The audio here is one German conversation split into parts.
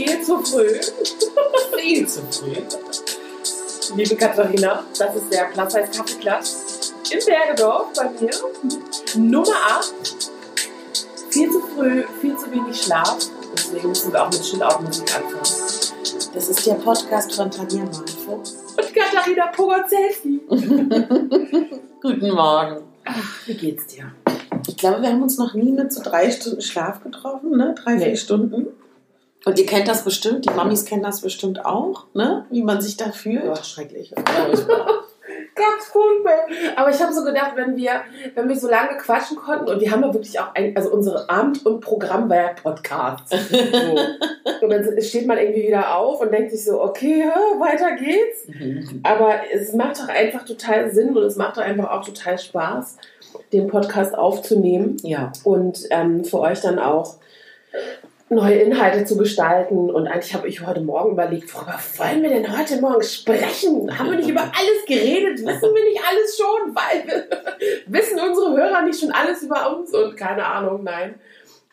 viel zu früh. Viel zu früh. Liebe Katharina, das ist der Platz heißt Kaffeeklatsch in Bergedorf bei mir. Nummer 8. Viel zu früh, viel zu wenig Schlaf. Deswegen müssen wir auch mit Chill-Out-Musik anfangen. Das ist der Podcast von Tanja Malfe. Und Katharina Pogozelski. Guten Morgen. Ach, wie geht's dir? Ich glaube, wir haben uns noch nie mit so drei Stunden Schlaf getroffen, ne? Drei, Nee. vier Stunden. Und ihr kennt das bestimmt, die Mamis kennen das bestimmt auch, ne? Wie man sich da fühlt. Oh, schrecklich. Ganz furchtbar. Aber ich habe so gedacht, wenn wir, wenn wir so lange quatschen konnten und wir haben ja wirklich auch ein, also unsere Abend- und Programm war ja Podcast. So. Und dann steht man irgendwie wieder auf und denkt sich so, okay, weiter geht's. Aber es macht doch einfach total Sinn und es macht doch einfach auch total Spaß, den Podcast aufzunehmen Ja. und ähm, für euch dann auch neue Inhalte zu gestalten. Und eigentlich habe ich heute Morgen überlegt, worüber wollen wir denn heute Morgen sprechen? Haben wir nicht über alles geredet? Wissen wir nicht alles schon? Weil wir, wissen unsere Hörer nicht schon alles über uns? Und keine Ahnung, nein.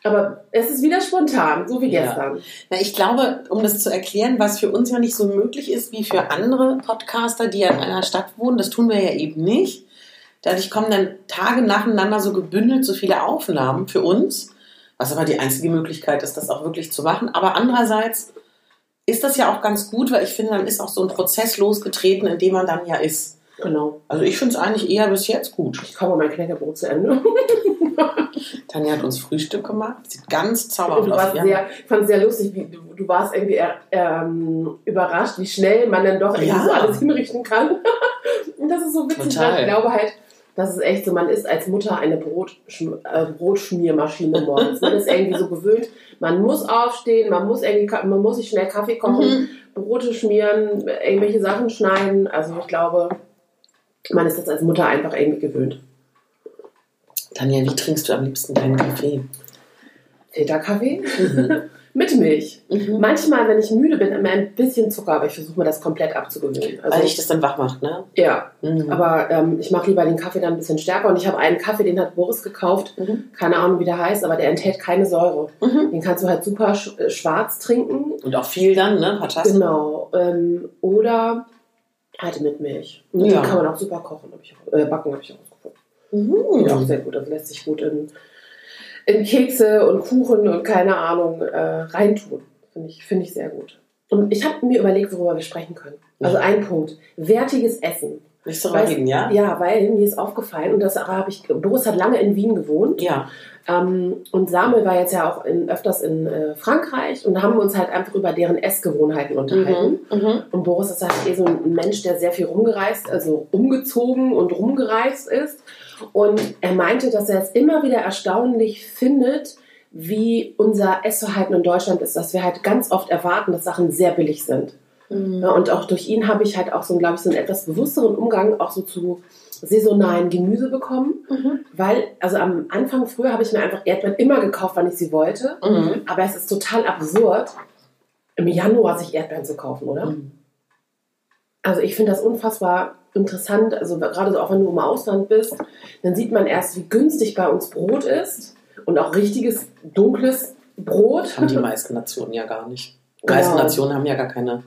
Aber es ist wieder spontan, so wie Ja. gestern. Na, ich glaube, um das zu erklären, was für uns ja nicht so möglich ist wie für andere Podcaster, die ja in einer Stadt wohnen, das tun wir ja eben nicht. Dadurch kommen dann Tage nacheinander so gebündelt so viele Aufnahmen für uns, was aber die einzige Möglichkeit ist, das auch wirklich zu machen. Aber andererseits ist das ja auch ganz gut, weil ich finde, dann ist auch so ein Prozess losgetreten, in dem man dann ja ist. Genau. Also ich finde es eigentlich eher bis jetzt gut. Ich komme mein Knäckebrot zu Ende. Tanja hat uns Frühstück gemacht, sieht ganz zauberhaft aus. ich fand es sehr lustig, wie du, du warst irgendwie äh, ähm, überrascht, wie schnell man dann doch irgendwie Ja. so alles hinrichten kann. Und das ist so witzig, Total. ich glaube halt, das ist echt so, man ist als Mutter eine Brotschm äh, Brotschmiermaschine morgens. Man ist irgendwie so gewöhnt, man muss aufstehen, man muss irgendwie, man muss sich schnell Kaffee kochen, Mhm. Brote schmieren, irgendwelche Sachen schneiden. Also ich glaube, man ist das als Mutter einfach irgendwie gewöhnt. Tanja, wie trinkst du am liebsten deinen Kaffee? Filterkaffee Mhm. mit Milch. Mhm. Manchmal, wenn ich müde bin, immer ein bisschen Zucker, aber ich versuche mir das komplett abzugewöhnen. Also, Weil dich das dann wach macht, ne? ja, Mhm. aber ähm, ich mache lieber den Kaffee dann ein bisschen stärker. Und ich habe einen Kaffee, den hat Boris gekauft. Mhm. Keine Ahnung, wie der heißt, aber der enthält keine Säure. Mhm. Den kannst du halt super sch äh, schwarz trinken. Und auch viel dann, ne? Ein paar Tassen. Genau. Ähm, oder halt mit Milch. Und Ja. Den kann man auch super kochen, hab ich auch, äh, backen, habe ich auch gefunden. Mhm. Ja, auch sehr gut. Das lässt sich gut in, in Kekse und Kuchen und keine Ahnung äh, reintun. Finde ich, finde ich sehr gut. Und ich habe mir überlegt, worüber wir sprechen können. Also Ja. ein Punkt. Wertiges Essen. So Weißt- reden, ja? Ja, weil mir ist aufgefallen, und das habe ich, Boris hat lange in Wien gewohnt. Ja. Ähm, und Samuel war jetzt ja auch in, öfters in äh, Frankreich und da haben wir uns halt einfach über deren Essgewohnheiten unterhalten. Mhm. Mhm. Und Boris ist halt eh so ein Mensch, der sehr viel rumgereist, also umgezogen und rumgereist ist. Und er meinte, dass er es immer wieder erstaunlich findet, wie unser Essverhalten in Deutschland ist, dass wir halt ganz oft erwarten, dass Sachen sehr billig sind. Mhm. Ja, und auch durch ihn habe ich halt auch so, glaube ich, so einen etwas bewussteren Umgang auch so zu saisonalen Gemüse bekommen. Mhm. Weil, also am Anfang früher habe ich mir einfach Erdbeeren immer gekauft, wann ich sie wollte. Mhm. Aber es ist total absurd, im Januar sich Erdbeeren zu kaufen, oder? Mhm. Also ich finde das unfassbar interessant. Also gerade so auch wenn du im Ausland bist, dann sieht man erst, wie günstig bei uns Brot ist und auch richtiges dunkles Brot. Haben die meisten Nationen ja gar nicht. Die Genau. meisten Nationen haben ja gar keine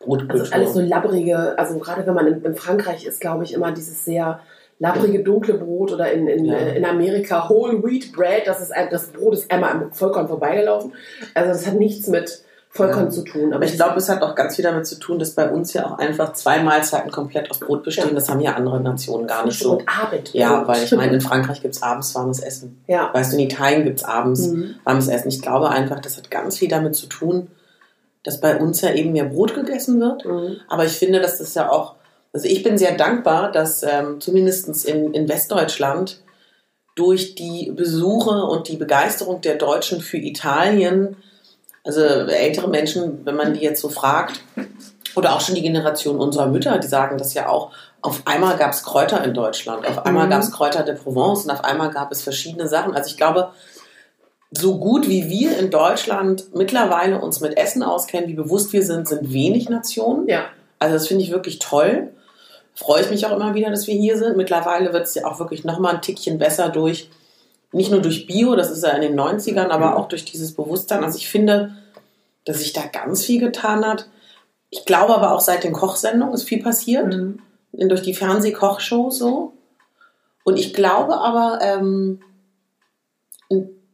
Brotkultur. Also alles so labbrige, also gerade wenn man in, in Frankreich ist, glaube ich, immer dieses sehr labbrige, dunkle Brot oder in, in, Ja. äh, in Amerika Whole Wheat Bread, das, ist das Brot ist einmal am Vollkorn vorbeigelaufen. Also das hat nichts mit Vollkorn Ja. zu tun. aber ich glaube, es hat auch ganz viel damit zu tun, dass bei uns ja auch einfach zwei Mahlzeiten komplett aus Brot bestehen. Ja. Das haben ja andere Nationen gar nicht so. Und Abend. Ja, weil ich meine, in Frankreich gibt es abends warmes Essen. Ja. Weißt du, in Italien gibt es abends Mhm. warmes Essen. Ich glaube einfach, das hat ganz viel damit zu tun, dass bei uns ja eben mehr Brot gegessen wird. Mhm. Aber ich finde, dass das ja auch, also ich bin sehr dankbar, dass ähm, zumindest in, in Westdeutschland durch die Besuche und die Begeisterung der Deutschen für Italien, also ältere Menschen, wenn man die jetzt so fragt, oder auch schon die Generation unserer Mütter, die sagen das ja auch, auf einmal gab es Kräuter in Deutschland, auf einmal Mhm. gab es Kräuter der Provence und auf einmal gab es verschiedene Sachen. Also ich glaube, so gut wie wir in Deutschland mittlerweile uns mit Essen auskennen, wie bewusst wir sind, sind wenig Nationen. Ja. Also das finde ich wirklich toll. Freue ich mich auch immer wieder, dass wir hier sind. Mittlerweile wird es ja auch wirklich nochmal ein Tickchen besser durch, nicht nur durch Bio, das ist ja in den 90ern, aber Mhm. auch durch dieses Bewusstsein. Also ich finde, dass sich da ganz viel getan hat. Ich glaube aber auch seit den Kochsendungen ist viel passiert. Mhm. Durch die Fernsehkochshows so. Und ich glaube aber, ähm,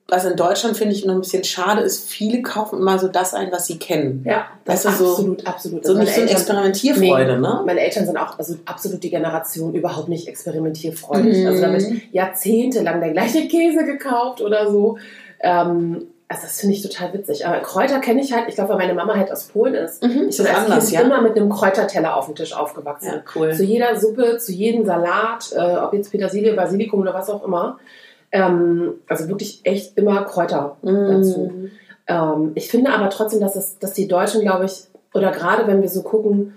was in Deutschland finde ich noch ein bisschen schade ist, viele kaufen immer so das ein, was sie kennen. Ja, das du, so- absolut, absolut. So Also nicht so eine meine Eltern- Experimentierfreude, Nee, ne? Meine Eltern sind auch also absolut die Generation überhaupt nicht experimentierfreudig. Mhm. Also da wird jahrzehntelang der gleiche Käse gekauft oder so. Ähm, also das finde ich total witzig. Aber Kräuter kenne ich halt, ich glaube, weil meine Mama halt aus Polen ist. Mhm, Ich bin als anders, ja. immer mit einem Kräuterteller auf dem Tisch aufgewachsen. Ja, cool. Zu jeder Suppe, zu jedem Salat, äh, ob jetzt Petersilie, Basilikum oder was auch immer. Ähm, also wirklich echt immer Kräuter dazu. Mhm. Ähm, ich finde aber trotzdem, dass, es, dass die Deutschen, glaube ich, oder gerade wenn wir so gucken,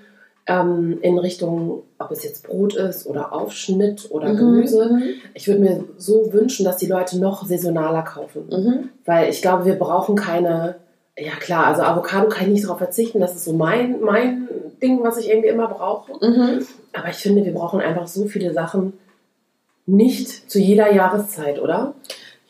ähm, in Richtung, ob es jetzt Brot ist oder Aufschnitt oder Gemüse, Mhm. ich würde mir so wünschen, dass die Leute noch saisonaler kaufen. Mhm. Weil ich glaube, wir brauchen keine, ja klar, also Avocado kann ich nicht darauf verzichten, das ist so mein, mein Ding, was ich irgendwie immer brauche. Mhm. Aber ich finde, wir brauchen einfach so viele Sachen nicht zu jeder Jahreszeit, oder?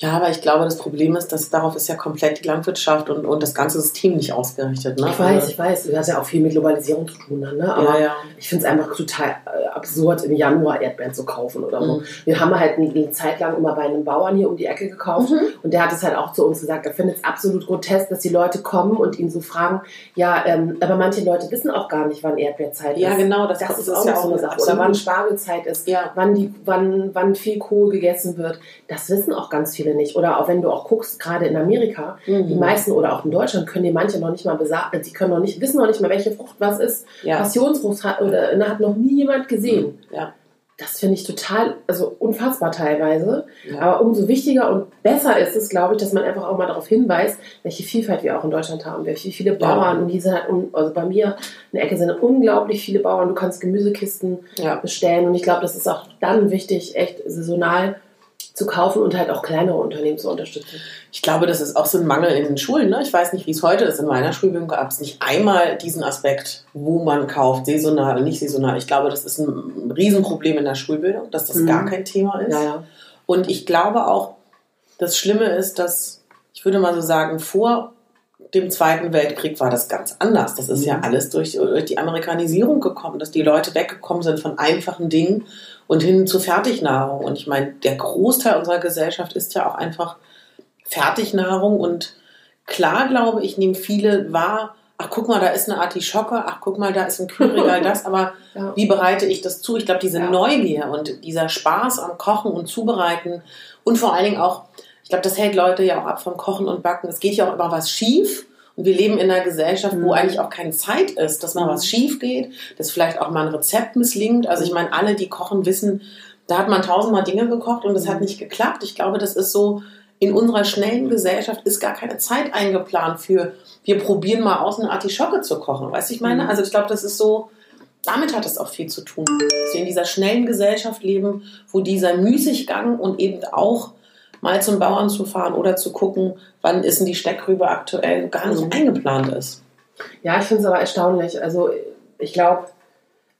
Ja, aber ich glaube, das Problem ist, dass darauf ist ja komplett die Landwirtschaft und, und das ganze System nicht ausgerichtet. Ne? Ich weiß, ich weiß, das hat ja auch viel mit Globalisierung zu tun dann, ne? Aber Ja, ja. ich finde es einfach total äh, absurd, im Januar Erdbeeren zu kaufen oder so. Mhm. Wir haben halt eine, Zeit lang immer bei einem Bauern hier um die Ecke gekauft Mhm. und der hat es halt auch zu uns gesagt, er findet es absolut grotesk, dass die Leute kommen und ihn so fragen, ja, ähm, aber manche Leute wissen auch gar nicht, wann Erdbeerzeit Ja, ist. genau, das, Das, ist auch noch so eine Sache. Oder wann Spargelzeit ist, Ja. wann, die, wann, wann viel Kohl gegessen wird. Das wissen auch ganz viele nicht. Oder auch wenn du auch guckst, gerade in Amerika, die Mhm. meisten oder auch in Deutschland können die manche noch nicht mal besagen, die können noch nicht, wissen noch nicht mal, welche Frucht was ist. Ja. Passionsfrucht hat, oder, ne, hat noch nie jemand gesehen. Ja. Das finde ich total, also unfassbar teilweise. Ja. Aber umso wichtiger und besser ist es, glaube ich, dass man einfach auch mal darauf hinweist, welche Vielfalt wir auch in Deutschland haben. Wie viele Bauern, und die sind halt, also bei mir in der Ecke sind unglaublich viele Bauern. Du kannst Gemüsekisten Ja. bestellen. Und ich glaube, das ist auch dann wichtig, echt saisonal zu kaufen und halt auch kleinere Unternehmen zu unterstützen. Ich glaube, das ist auch so ein Mangel in den Schulen. Ne? Ich weiß nicht, wie es heute ist. In meiner Schulbildung gab es nicht einmal diesen Aspekt, wo man kauft, saisonal und nicht saisonal. Ich glaube, das ist ein Riesenproblem in der Schulbildung, dass das Mhm. gar kein Thema ist. Ja, ja. Und ich glaube auch, das Schlimme ist, dass, ich würde mal so sagen, vor dem Zweiten Weltkrieg war das ganz anders. Das ist ja Mhm. alles durch, durch die Amerikanisierung gekommen, dass die Leute weggekommen sind von einfachen Dingen und hin zu Fertignahrung. Und ich meine, der Großteil unserer Gesellschaft ist ja auch einfach Fertignahrung. Und klar, glaube ich, nehmen viele wahr, ach guck mal, da ist eine Artischocke, ach guck mal, da ist ein Kühlregal, das, aber ja. wie bereite ich das zu? Ich glaube, diese Ja. Neugier und dieser Spaß am Kochen und Zubereiten und vor allen Dingen auch, ich glaube, das hält Leute ja auch ab vom Kochen und Backen. Es geht ja auch immer was schief. Und wir leben in einer Gesellschaft, wo Mhm. eigentlich auch keine Zeit ist, dass mal Mhm. was schief geht, dass vielleicht auch mal ein Rezept misslingt. Also ich meine, alle, die kochen, wissen, da hat man tausendmal Dinge gekocht und es hat Mhm. nicht geklappt. Ich glaube, das ist so, in unserer schnellen Gesellschaft ist gar keine Zeit eingeplant für, wir probieren mal aus, eine Artischocke zu kochen. Weißt du, ich meine? Also ich glaube, das ist so, damit hat es auch viel zu tun. Dass wir in dieser schnellen Gesellschaft leben, wo dieser Müßiggang und eben auch mal zum Bauern zu fahren oder zu gucken, wann ist denn die Steckrübe aktuell, gar nicht Mhm. eingeplant ist. Ja, ich finde es aber erstaunlich. Also ich glaube,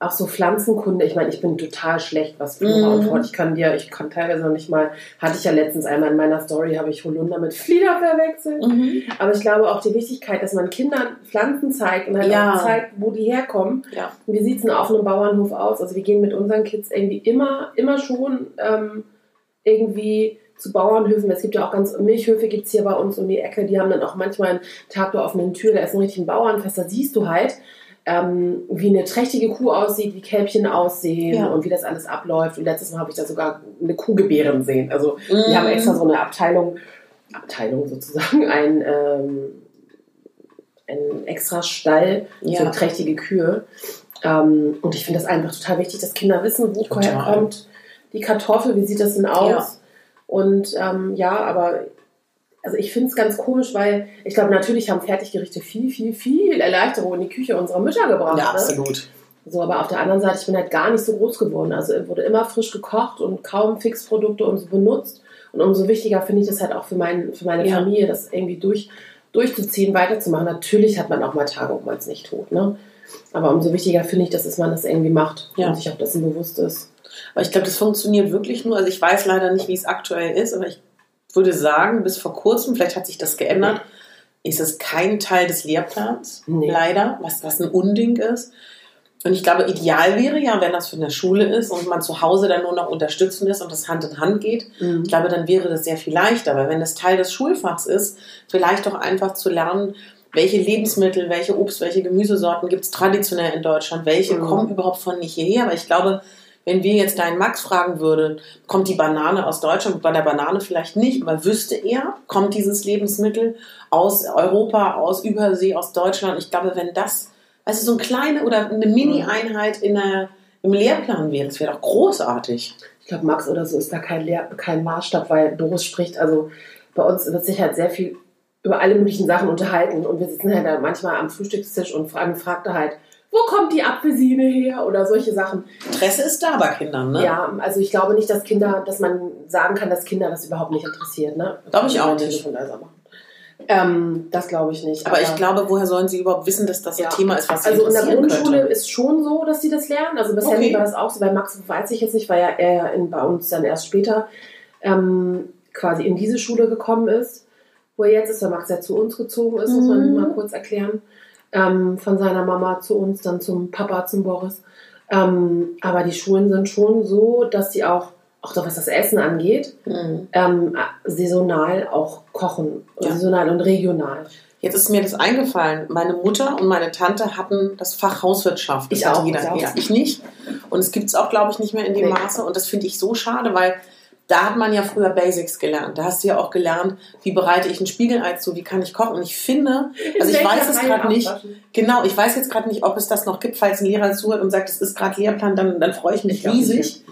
auch so Pflanzenkunde, ich meine, ich bin total schlecht, was Flora Mhm. und. Ich kann dir, ich kann teilweise noch nicht mal, hatte ich ja letztens einmal in meiner Story, habe ich Holunder mit Flieder verwechselt. Aber ich glaube auch die Wichtigkeit, dass man Kindern Pflanzen zeigt und halt Ja. auch zeigt, wo die herkommen. Ja. Und wie sieht es denn auf einem Bauernhof aus? Also wir gehen mit unseren Kids irgendwie immer, immer schon ähm, irgendwie zu Bauernhöfen. Es gibt ja auch ganz Milchhöfe gibt es hier bei uns um die Ecke. Die haben dann auch manchmal einen Tag der offenen Tür. Da ist ein richtigen Bauernfest. Da siehst du halt, ähm, wie eine trächtige Kuh aussieht, wie Kälbchen aussehen Ja. und wie das alles abläuft. Und letztes Mal habe ich da sogar eine Kuh gebären sehen. Also die Mhm. haben extra so eine Abteilung, Abteilung sozusagen, ein, ähm, ein extra Stall Ja. für trächtige Kühe. Ähm, und ich finde das einfach total wichtig, dass Kinder wissen, wo herkommt die Kartoffel, wie sieht das denn aus? Ja. Und ähm, ja, aber also ich finde es ganz komisch, weil ich glaube, natürlich haben Fertiggerichte viel, viel, viel Erleichterung in die Küche unserer Mütter gebracht. Ja, ne? absolut. So, aber auf der anderen Seite, ich bin halt gar nicht so groß geworden. Also wurde immer frisch gekocht und kaum Fixprodukte und so benutzt. Und umso wichtiger finde ich das halt auch für, mein, für meine Ja. Familie, das irgendwie durch, durchzuziehen, weiterzumachen. Natürlich hat man auch mal Tage, wo man es nicht tut. Ne? Aber umso wichtiger finde ich, dass es man das irgendwie macht Ja. und sich auch dessen bewusst ist. Aber ich glaube, das funktioniert wirklich nur. Also ich weiß leider nicht, wie es aktuell ist, aber ich würde sagen, bis vor kurzem, vielleicht hat sich das geändert, ist es kein Teil des Lehrplans, Nee. leider, was, was ein Unding ist. Und ich glaube, ideal wäre ja, wenn das für eine Schule ist und man zu Hause dann nur noch unterstützend ist und das Hand in Hand geht. Mhm. Ich glaube, dann wäre das sehr viel leichter, weil wenn das Teil des Schulfachs ist, vielleicht auch einfach zu lernen, welche Lebensmittel, welche Obst, welche Gemüsesorten gibt es traditionell in Deutschland, welche Mhm. kommen überhaupt von nicht hierher. Aber ich glaube, wenn wir jetzt deinen Max fragen würden, kommt die Banane aus Deutschland, bei der Banane vielleicht nicht, aber wüsste er, kommt dieses Lebensmittel aus Europa, aus Übersee, aus Deutschland. Ich glaube, wenn das, also so eine kleine oder eine Mini-Einheit in der, im Lehrplan wäre, das wäre doch großartig. Ich glaube, Max oder so ist da kein, Lehr kein Maßstab, weil Doris spricht, also bei uns wird sich halt sehr viel über alle möglichen Sachen unterhalten und wir sitzen halt da manchmal am Frühstückstisch und fragen, fragt er halt, wo kommt die Apfelsine her oder solche Sachen. Interesse ist da bei Kindern, ne? Ja, also ich glaube nicht, dass Kinder, dass man sagen kann, dass Kinder das überhaupt nicht interessiert, ne? Glaube ich auch nicht. Ähm, das glaube ich nicht. Aber ich glaube, woher sollen sie überhaupt wissen, dass das ein Ja. Thema ist, was sie Also in der Grundschule könnte? ist schon so, dass sie das lernen. Also bisher Okay. war das auch so. Bei Max weiß ich jetzt nicht, weil ja er in, bei uns dann erst später ähm, quasi in diese Schule gekommen ist, wo er jetzt ist, weil Max ja zu uns gezogen ist, muss man Mhm. mal kurz erklären. Ähm, von seiner Mama zu uns, dann zum Papa, zum Boris. Ähm, aber die Schulen sind schon so, dass sie auch, auch was das Essen angeht, Mhm. ähm, saisonal auch kochen. Ja. Saisonal und regional. Jetzt ist mir das eingefallen. Meine Mutter und meine Tante hatten das Fach Hauswirtschaft. Das Ich auch, Jeder. ich auch. Ich nicht. Und es gibt es auch, glaube ich, nicht mehr in dem Nee. Maße. Und das finde ich so schade, weil da hat man ja früher Basics gelernt. Da hast du ja auch gelernt, wie bereite ich ein Spiegelei zu, wie kann ich kochen. Und ich finde, also ich weiß es gerade nicht. Genau, ich weiß jetzt gerade nicht, ob es das noch gibt. Falls ein Lehrer zuhört und sagt, es ist gerade Lehrplan, dann, dann freue ich mich Ich riesig.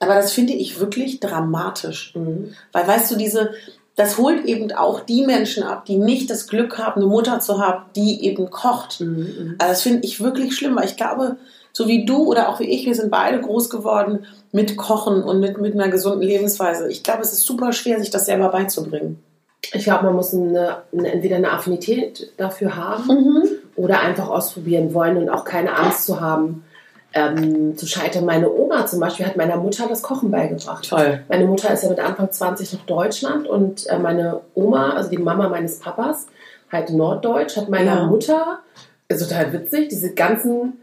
Aber das finde ich wirklich dramatisch. Mhm. Weil weißt du, diese, das holt eben auch die Menschen ab, die nicht das Glück haben, eine Mutter zu haben, die eben kocht. Mhm. Also das finde ich wirklich schlimm, weil ich glaube, so wie du oder auch wie ich, wir sind beide groß geworden mit Kochen und mit, mit einer gesunden Lebensweise. Ich glaube, es ist super schwer, sich das selber beizubringen. Ich glaube, man muss eine, eine, entweder eine Affinität dafür haben Mhm. oder einfach ausprobieren wollen und auch keine Angst zu haben, ähm, zu scheitern. Meine Oma zum Beispiel hat meiner Mutter das Kochen beigebracht. Toll. Meine Mutter ist ja mit Anfang 20 nach Deutschland und äh, meine Oma, also die Mama meines Papas, halt norddeutsch, hat meiner Ja. Mutter, ist total witzig, diese ganzen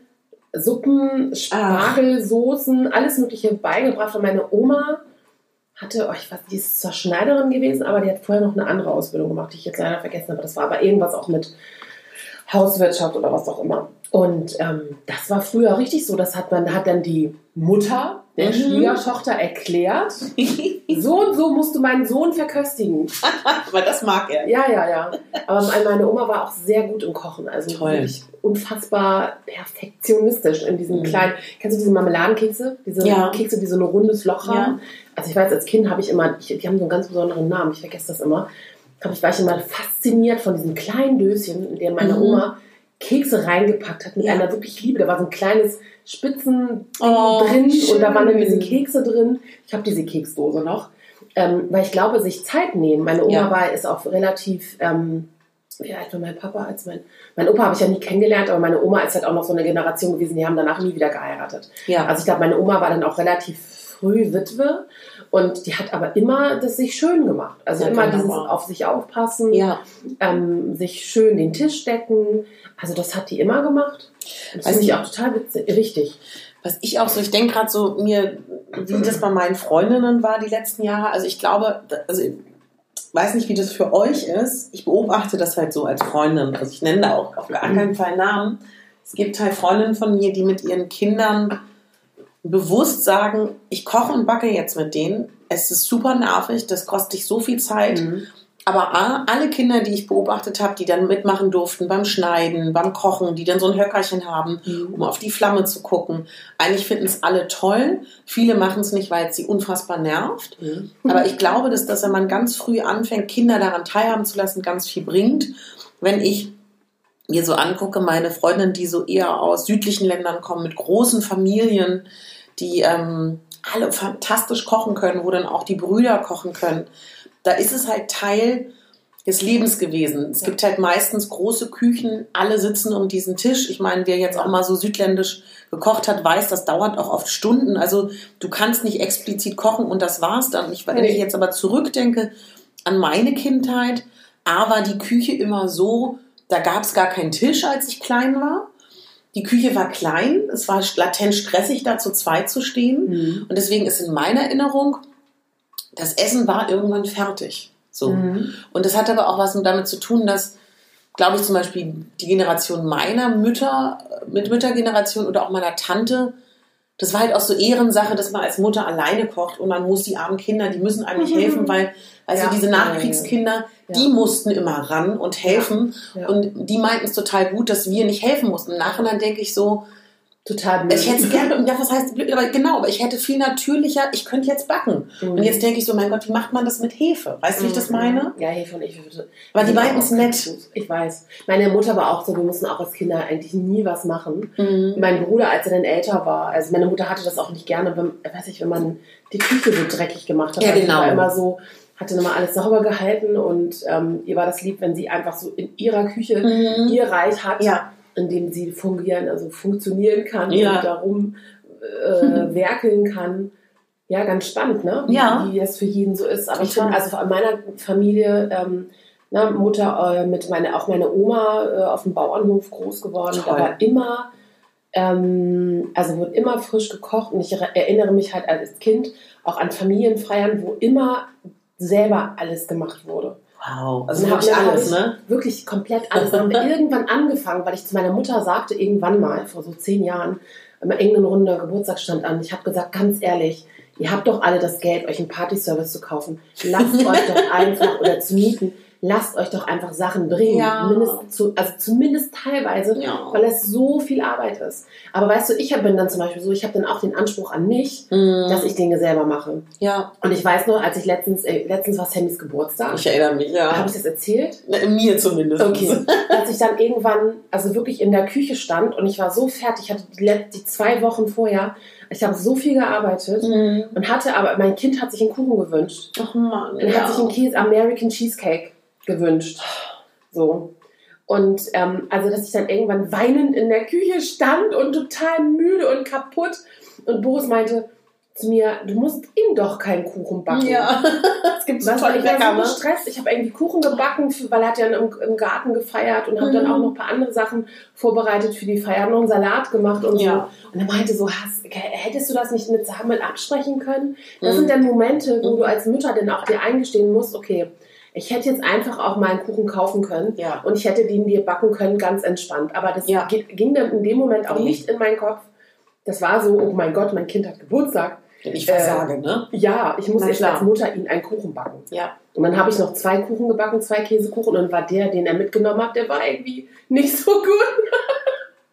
Suppen, Spargel, Soßen, alles Mögliche beigebracht. Und meine Oma hatte, oh, ich weiß, die ist zwar Schneiderin gewesen, aber die hat vorher noch eine andere Ausbildung gemacht, die ich jetzt leider vergessen habe. Das war aber irgendwas auch mit Hauswirtschaft oder was auch immer. Und ähm, das war früher richtig so. Das hat man, hat dann die Mutter der Mhm. Schwiegertochter erklärt. So und so musst du meinen Sohn verköstigen. Aber das mag er. Ja, ja, ja. Aber meine Oma war auch sehr gut im Kochen. Also Toll. unfassbar perfektionistisch in diesen Mhm. kleinen. Kennst du diese Marmeladenkekse? Diese Ja. Kekse, die so ein rundes Loch Ja. haben. Also ich weiß, als Kind habe ich immer, ich, die haben so einen ganz besonderen Namen, ich vergesse das immer. Aber ich war ich immer fasziniert von diesen kleinen Döschen, in denen meine Mhm. Oma Kekse reingepackt hat mit Ja. einer wirklich Liebe. Da war so ein kleines Spitzen Oh, drin schön. und da waren dann diese Kekse drin. Ich habe diese Keksdose noch. Ähm, weil ich glaube, sich Zeit nehmen. Meine Oma Ja. war, ist auch relativ, ähm, wie alt war mein Papa als mein, mein Opa habe ich ja nie kennengelernt, aber meine Oma ist halt auch noch so eine Generation gewesen, die haben danach nie wieder geheiratet. Ja. Also ich glaube, meine Oma war dann auch relativ früh Witwe und die hat aber immer das sich schön gemacht. Also Ja, immer dieses auf sich aufpassen, ja. ähm, sich schön den Tisch decken. Also das hat die immer gemacht. Das Weiß finde ich ich- auch total witzig, richtig. Was ich auch so, ich denke gerade so mir, wie das bei meinen Freundinnen war die letzten Jahre. Also ich glaube, also ich weiß nicht, wie das für euch ist. Ich beobachte das halt so als Freundin. Also ich nenne da auch auf gar keinen Fall Namen. Es gibt halt Freundinnen von mir, die mit ihren Kindern bewusst sagen, ich koche und backe jetzt mit denen. Es ist super nervig, das kostet dich so viel Zeit. Mhm. Aber A, alle Kinder, die ich beobachtet habe, die dann mitmachen durften beim Schneiden, beim Kochen, die dann so ein Höckerchen haben, Mhm. um auf die Flamme zu gucken. Eigentlich finden es alle toll. Viele machen es nicht, weil es sie unfassbar nervt. Mhm. Aber ich glaube, dass das, wenn man ganz früh anfängt, Kinder daran teilhaben zu lassen, ganz viel bringt. Wenn ich mir so angucke, meine Freundinnen, die so eher aus südlichen Ländern kommen, mit großen Familien, die ähm, alle fantastisch kochen können, wo dann auch die Brüder kochen können, da ist es halt Teil des Lebens gewesen. Es Ja. gibt halt meistens große Küchen, alle sitzen um diesen Tisch. Ich meine, wer jetzt auch mal so südländisch gekocht hat, weiß, das dauert auch oft Stunden. Also du kannst nicht explizit kochen und das war's dann nicht. Wenn Nee. ich jetzt aber zurückdenke an meine Kindheit, A war die Küche immer so, da gab es gar keinen Tisch, als ich klein war. Die Küche war klein, es war latent stressig, da zu zweit zu stehen. Mhm. Und deswegen ist in meiner Erinnerung, das Essen war irgendwann fertig. So. Mhm. Und das hat aber auch was damit zu tun, dass, glaube ich, zum Beispiel die Generation meiner Mütter, mit Müttergeneration oder auch meiner Tante, das war halt auch so Ehrensache, dass man als Mutter alleine kocht und man muss die armen Kinder, die müssen einem nicht helfen, weil also Ja. diese Nachkriegskinder, Ja. die mussten immer ran und helfen Ja. und die meinten es total gut, dass wir nicht helfen mussten. Im Nachhinein denke ich so, Total blöd. ich hätte es gerne, ja, was heißt blöd, aber genau, aber ich hätte viel natürlicher, ich könnte jetzt backen. Mhm. Und jetzt denke ich so, mein Gott, wie macht man das mit Hefe? Weißt du, wie ich das meine? Ja, Hefe und ich. Aber die meinten es nett. Ich weiß. Meine Mutter war auch so, wir mussten auch als Kinder eigentlich nie was machen. Mhm. Mein Bruder, als er dann älter war, also meine Mutter hatte das auch nicht gerne, wenn, weiß ich, wenn man die Küche so dreckig gemacht hat. Ja, genau. war immer so, hatte nochmal alles sauber gehalten und ähm, ihr war das lieb, wenn sie einfach so in ihrer Küche Mhm. ihr Reich hat, Ja. in dem sie fungieren, also funktionieren kann Ja. und darum äh, werkeln kann. Ja, ganz spannend, ne? Wie, Ja. wie das für jeden so ist. Aber ich finde, also in meiner Familie, ähm, na, Mutter äh, mit meine, auch meine Oma äh, auf dem Bauernhof groß geworden. Toll. Da war immer, ähm, also wurde immer frisch gekocht und ich er- erinnere mich halt als Kind auch an Familienfeiern, wo immer selber alles gemacht wurde. Wow, also Und wirklich alles, ne? Wirklich komplett alles. Dann haben wir irgendwann angefangen, weil ich zu meiner Mutter sagte, irgendwann mal, vor so zehn Jahren, in irgendeiner Runde Geburtstag stand an. Ich habe gesagt, ganz ehrlich, ihr habt doch alle das Geld, euch einen Partyservice zu kaufen. Lasst euch doch einfach oder zu mieten. Lasst euch doch einfach Sachen bringen. Ja. Mindestens zu, also zumindest teilweise, Ja. weil es so viel Arbeit ist. Aber weißt du, ich hab- bin dann zum Beispiel so, ich habe dann auch den Anspruch an mich, Mhm. dass ich Dinge selber mache. ja, Und ich weiß noch, als ich letztens, äh, letztens war Sammys Geburtstag, ich erinnere mich, ja. habe ich das erzählt? Na, Mir zumindest. Okay. Als ich dann irgendwann, also wirklich in der Küche stand und ich war so fertig, ich hatte die, die zwei Wochen vorher, ich habe so viel gearbeitet Mhm. und hatte aber, mein Kind hat sich einen Kuchen gewünscht. Ach Mann. Er hat sich einen Käse, American Cheesecake gewünscht. So. Und ähm, also, dass ich dann irgendwann weinend in der Küche stand und total müde und kaputt. Und Boris meinte zu mir, du musst ihm doch keinen Kuchen backen. Ja, es gibt so Was, ich war so ne? gestresst. Ich habe irgendwie Kuchen gebacken, für, weil er hat ja im, im Garten gefeiert und habe dann Mhm. auch noch ein paar andere Sachen vorbereitet für die Feier, noch einen Salat gemacht und Ja. so. Und er meinte so, hast, hättest du das nicht mit Samuel absprechen können? Das Mhm. sind dann Momente, wo Mhm. du als Mutter dann auch dir eingestehen musst, okay, ich hätte jetzt einfach auch mal einen Kuchen kaufen können Ja. und ich hätte den dir backen können, ganz entspannt. Aber das Ja. gi- ging dann in dem Moment auch nicht in meinen Kopf. Das war so, oh mein Gott, mein Kind hat Geburtstag. Ich versage, ne? Ja, ich muss jetzt als Mutter ihn einen Kuchen backen. Ja. Und dann habe ich noch zwei Kuchen gebacken, zwei Käsekuchen und war der, den er mitgenommen hat, der war irgendwie nicht so gut.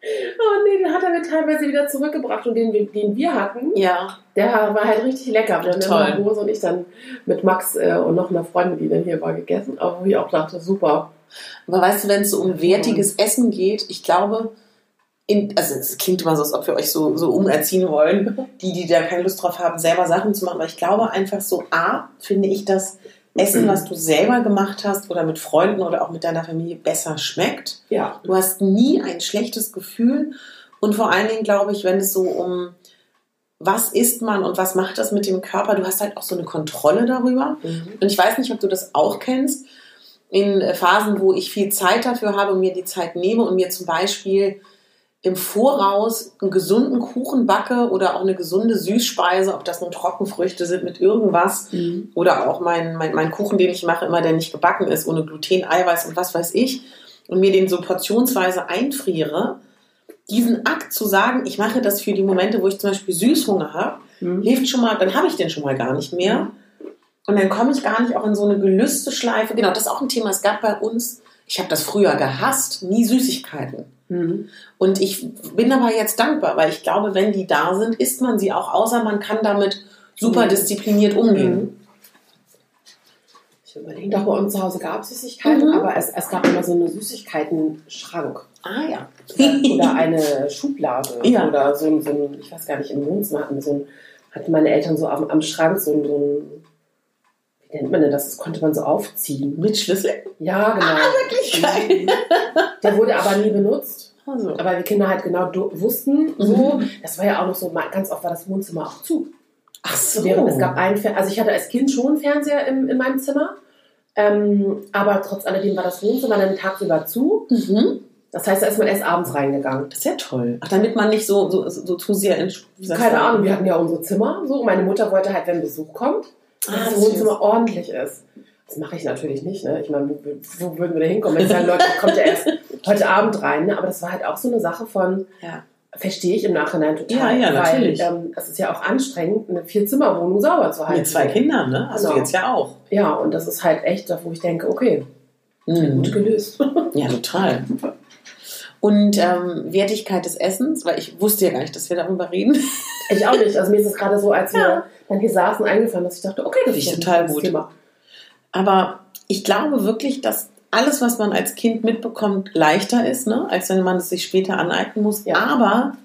oh nee, den hat er mir teilweise wieder zurückgebracht und den, wir- den wir hatten, Ja. der war halt richtig lecker. Haben Toll. dann Boris und ich dann mit Max äh, und noch einer Freundin, die dann hier war, gegessen. Aber wo ich auch dachte, super. Aber weißt du, wenn es so um wertiges Essen geht, ich glaube, in, also es klingt immer so, als ob wir euch so, so umerziehen wollen, die, die da keine Lust drauf haben, selber Sachen zu machen. Aber ich glaube einfach so, A, finde ich das Essen, was du selber gemacht hast oder mit Freunden oder auch mit deiner Familie besser schmeckt. Ja. Du hast nie ein schlechtes Gefühl. Und vor allen Dingen glaube ich, wenn es so um was isst man und was macht das mit dem Körper, du hast halt auch so eine Kontrolle darüber. Und ich weiß nicht, ob du das auch kennst. In äh, Phasen, wo ich viel Zeit dafür habe und mir die Zeit nehme und mir zum Beispiel im Voraus einen gesunden Kuchen backe oder auch eine gesunde Süßspeise, ob das nun Trockenfrüchte sind mit irgendwas Mhm. oder auch mein, mein, mein Kuchen, den ich mache, immer der nicht gebacken ist, ohne Gluten, Eiweiß und was weiß ich, und mir den so portionsweise einfriere, diesen Akt zu sagen, ich mache das für die Momente, wo ich zum Beispiel Süßhunger habe, Mhm. hilft schon mal, dann habe ich den schon mal gar nicht mehr. Und dann komme ich gar nicht auch in so eine gelüste Schleife. Genau, das ist auch ein Thema. Es gab bei uns, ich habe das früher gehasst, nie Süßigkeiten. Mhm. Und ich bin aber jetzt dankbar, weil ich glaube, wenn die da sind, isst man sie auch, außer man kann damit super Mhm. diszipliniert umgehen. Ich überlege, doch bei uns zu Hause gab es Süßigkeiten, Mhm. aber es, es gab immer so einen Süßigkeiten-Schrank. Ah ja. Oder, oder eine Schublade. Ja. Oder so ein, so ein, ich weiß gar nicht, im Wohnzimmer hatten so ein, hatten meine Eltern so am, am Schrank so ein, so ein, wie nennt man denn das? Das konnte man so aufziehen. Mit Schlüssel. Ja, genau. Wirklich geil. Der wurde aber nie benutzt. Also. Aber wir Kinder halt genau wussten, so. Mhm. Das war ja auch noch so, ganz oft war das Wohnzimmer auch zu. Ach so. Während es gab einen, Fer- also ich hatte als Kind schon einen Fernseher im, in meinem Zimmer. Ähm, aber trotz alledem war das Wohnzimmer dann tagsüber zu. Mhm. Das heißt, da ist man erst abends reingegangen. Das ist ja toll. Ach, damit man nicht so, so, so zu sehr in, Keine? Ahnung, wir hatten ja unsere Zimmer. So, meine Mutter wollte halt, wenn Besuch kommt, Ah, das. Wohnzimmer ordentlich ist. Das mache ich natürlich nicht. Ne? Ich meine, wo, wo würden wir da hinkommen? Wenn ich sage, Leute, kommt ja erst heute Abend rein. Ne? Aber das war halt auch so eine Sache von, Ja. verstehe ich im Nachhinein total. Ja, ja, natürlich. Weil ähm, es ist ja auch anstrengend, eine Vier-Zimmer-Wohnung sauber zu halten. Mit zwei Kindern, ne? Hast Genau. jetzt ja auch. Ja, und das ist halt echt, wo ich denke, okay, Mhm. gut gelöst. Ja, total. Und ähm, Wertigkeit des Essens, weil ich wusste ja gar nicht, dass wir darüber reden. Ich auch nicht. Also mir ist es gerade so, als wir Ja. dann hier saßen, eingefallen, dass ich dachte, okay, das ist total gut. Thema. Aber ich glaube wirklich, dass alles, was man als Kind mitbekommt, leichter ist, ne? als wenn man es sich später aneignen muss. Ja. Aber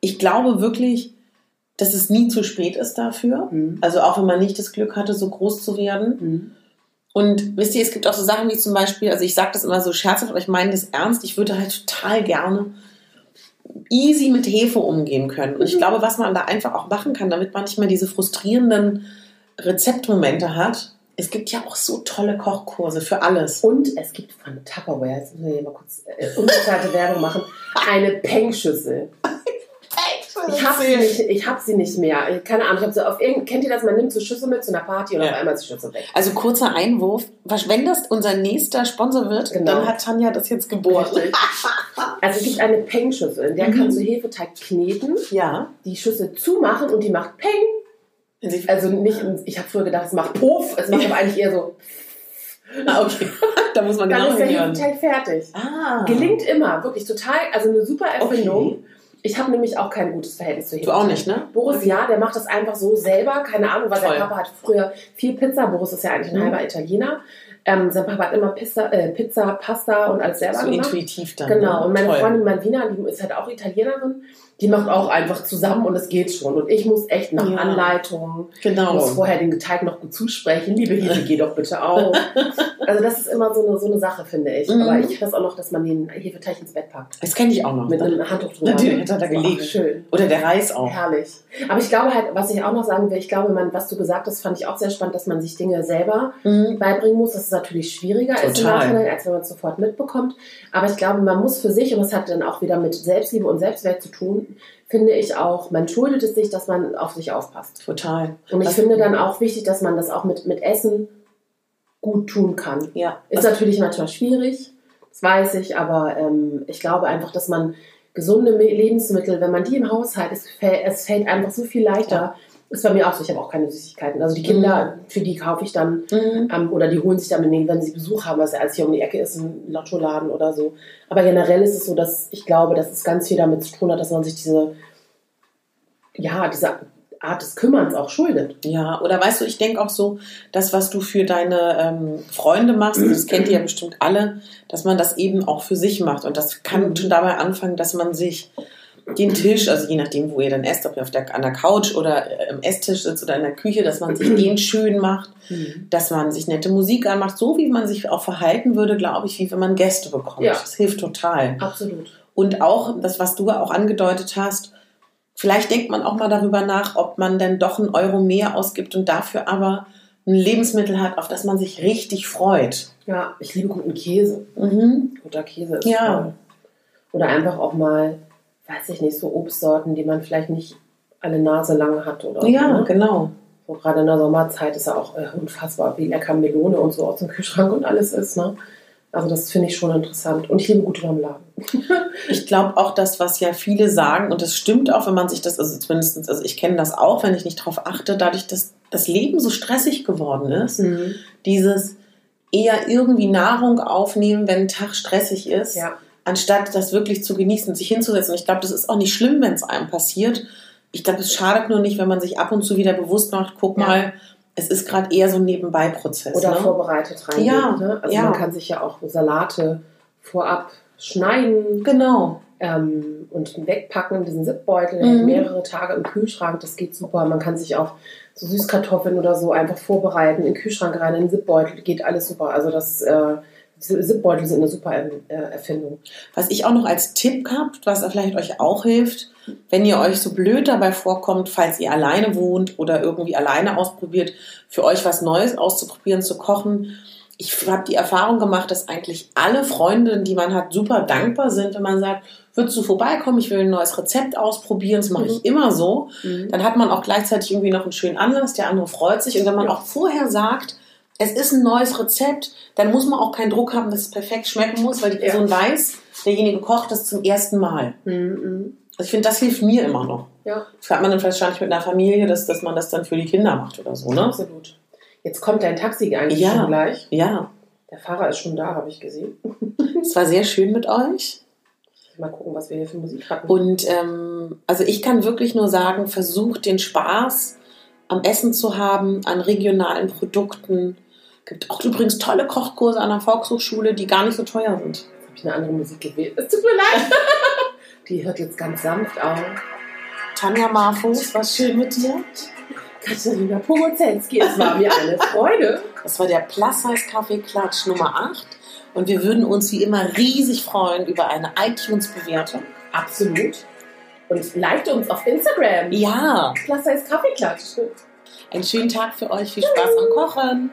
ich glaube wirklich, dass es nie zu spät ist dafür. Mhm. Also auch wenn man nicht das Glück hatte, so groß zu werden. Mhm. Und wisst ihr, es gibt auch so Sachen wie zum Beispiel, also ich sage das immer so scherzhaft, aber ich meine das ernst, ich würde halt total gerne easy mit Hefe umgehen können. Und ich Mhm. glaube, was man da einfach auch machen kann, damit man nicht mehr diese frustrierenden Rezeptmomente hat, es gibt ja auch so tolle Kochkurse für alles. Und es gibt von Tupperware, jetzt müssen wir hier mal kurz äh, unbezahlte Werbung machen, eine Peng-Schüssel. Ich habe sie, nicht- ich hab sie nicht mehr. Keine Ahnung, ich hab sie auf irgend, kennt ihr das? Man nimmt so Schüssel mit zu einer Party und Ja. auf einmal ist die Schüssel weg. Also kurzer Einwurf, wenn das unser nächster Sponsor wird, Genau. dann hat Tanja das jetzt geboren. Richtig. Also es gibt eine Peng-Schüssel, in der Mhm. kannst du Hefeteig kneten, Ja. die Schüssel zumachen und die macht Peng. Also nicht, ich habe früher gedacht, es macht Puff, es macht aber eigentlich eher so, Ah, okay. da muss man dann genau ist der. Hefeteig fertig. Ah. Gelingt immer, wirklich total, also eine super Erfindung. Okay. Ich habe nämlich auch kein gutes Verhältnis zu Du auch Hefeteig. nicht, ne? Boris, ja, der macht das einfach so selber. Keine Ahnung, weil Voll. sein Papa hat früher viel Pizza. Boris ist ja eigentlich ein Mhm. halber Italiener. Ähm, sein Papa hat immer Pizza, äh, Pizza, Pasta und alles selber So gemacht. intuitiv dann. Genau. ne? Und meine Toll. Freundin Malvina, die ist halt auch Italienerin. Die macht auch einfach zusammen und es geht schon. Und ich muss echt nach Ja. Anleitung, Genau. muss vorher den Teig noch gut zusprechen. Liebe Hefe, geh doch bitte auf. Also das ist immer so eine, so eine Sache, finde ich. Mhm. Aber ich finde das auch noch, dass man den Hefeteig ins Bett packt. Das kenne ich auch noch. Mit einem Handtuch drüber. Natürlich hat er da gelegen. schön. Oder der Reis auch. Herrlich. Aber ich glaube halt, was ich auch noch sagen will, ich glaube, man, was du gesagt hast, fand ich auch sehr spannend, dass man sich Dinge selber Mhm. beibringen muss. Das ist natürlich schwieriger Total. Nachhinein, als wenn man es sofort mitbekommt. Aber ich glaube, man muss für sich, und das hat dann auch wieder mit Selbstliebe und Selbstwert zu tun, finde ich auch, man schuldet es sich, dass man auf sich aufpasst. Total. Und ich Was- finde dann auch wichtig, dass man das auch mit, mit Essen gut tun kann. Ja. Ist natürlich manchmal schwierig, das weiß ich, aber ähm, ich glaube einfach, dass man gesunde Lebensmittel, wenn man die im Haushalt, es, fällt, es fällt einfach so viel leichter. Ist bei mir auch so, ich habe auch keine Süßigkeiten. Also die Kinder, für die kaufe ich dann, Mhm. ähm, oder die holen sich dann, wenn wenn sie Besuch haben, was ja alles hier um die Ecke ist, ein Lottoladen oder so. Aber generell ist es so, dass ich glaube, dass es ganz viel damit zu tun hat, dass man sich diese, ja, diese Art des Kümmerns auch schuldet. Ja, oder weißt du, ich denke auch so, das, was du für deine ähm, Freunde machst, das kennt ihr ja bestimmt alle, dass man das eben auch für sich macht. Und das kann Mhm. schon dabei anfangen, dass man sich den Tisch, also je nachdem, wo ihr dann esst, ob ihr auf der, an der Couch oder äh, am Esstisch sitzt oder in der Küche, dass man sich den schön macht, dass man sich nette Musik anmacht, so wie man sich auch verhalten würde, glaube ich, wie wenn man Gäste bekommt. Ja. Das hilft total. Absolut. Und auch das, was du auch angedeutet hast, vielleicht denkt man auch mal darüber nach, ob man denn doch einen Euro mehr ausgibt und dafür aber ein Lebensmittel hat, auf das man sich richtig freut. Ja, ich liebe guten Käse. Mhm. Guter Käse ist Ja. toll. Oder einfach auch mal, weiß ich nicht, so Obstsorten, die man vielleicht nicht alle Nase lang hat oder Ja, so. ne? genau. So gerade in der Sommerzeit ist ja auch äh, unfassbar, wie lecker Melone und so aus dem Kühlschrank und alles ist. Ne? Also das finde ich schon interessant. Und ich liebe gute Marmeladen. Ich glaube auch das, was ja viele sagen, und das stimmt auch, wenn man sich das, also zumindest, also ich kenne das auch, wenn ich nicht drauf achte, dadurch, dass das Leben so stressig geworden ist, dieses eher irgendwie Nahrung aufnehmen, wenn ein Tag stressig ist, Ja. Anstatt das wirklich zu genießen, sich hinzusetzen. Und ich glaube, das ist auch nicht schlimm, wenn es einem passiert. Ich glaube, es schadet nur nicht, wenn man sich ab und zu wieder bewusst macht, guck Ja. mal, es ist gerade eher so ein Nebenbei-Prozess. Oder ne? vorbereitet rein. Ja, Ne? Also ja. man kann sich ja auch Salate vorab schneiden Genau. ähm, und wegpacken in diesen Zipbeutel. Mhm. Mehrere Tage im Kühlschrank, das geht super. Man kann sich auch so Süßkartoffeln oder so einfach vorbereiten, in den Kühlschrank rein, in den Zipbeutel, geht alles super. Also das äh, Diese Zipbeutel sind eine super äh, Erfindung. Was ich auch noch als Tipp habt, was vielleicht euch auch hilft, wenn ihr euch so blöd dabei vorkommt, falls ihr alleine wohnt oder irgendwie alleine ausprobiert, für euch was Neues auszuprobieren, zu kochen. Ich habe die Erfahrung gemacht, dass eigentlich alle Freundinnen, die man hat, super dankbar sind, wenn man sagt, würdest du vorbeikommen, ich will ein neues Rezept ausprobieren, das mache ich immer so. Mhm. Dann hat man auch gleichzeitig irgendwie noch einen schönen Anlass, der andere freut sich. Und wenn man auch vorher sagt, es ist ein neues Rezept, dann muss man auch keinen Druck haben, dass es perfekt schmecken muss, weil die Ja. Person weiß, derjenige kocht das zum ersten Mal. Mhm. Also ich finde, das hilft mir immer noch. Ja, Das hat man dann wahrscheinlich mit einer Familie, dass, dass man das dann für die Kinder macht oder so, ne? absolut. Jetzt kommt dein Taxi eigentlich Ja. schon gleich. Ja, Der Fahrer ist schon da, habe ich gesehen. es war sehr schön mit euch. Mal gucken, was wir hier für Musik hatten. Und ähm, also ich kann wirklich nur sagen, versucht den Spaß am Essen zu haben, an regionalen Produkten. Gibt auch übrigens tolle Kochkurse an der Volkshochschule, die gar nicht so teuer sind. Jetzt habe ich eine andere Musik gewählt. Es tut mir leid. Die hört jetzt ganz sanft auf. Tanja Marfus, was schön mit dir. Katharina Pogozelski, es war mir eine Freude. Das war der Plus Size Kaffee Klatsch Nummer 8. Und wir würden uns wie immer riesig freuen über eine iTunes-Bewertung. Absolut. Und liked uns auf Instagram. Ja, Klasse ist Kaffeeklatsch. einen schönen Tag für euch. Viel Spaß am Kochen.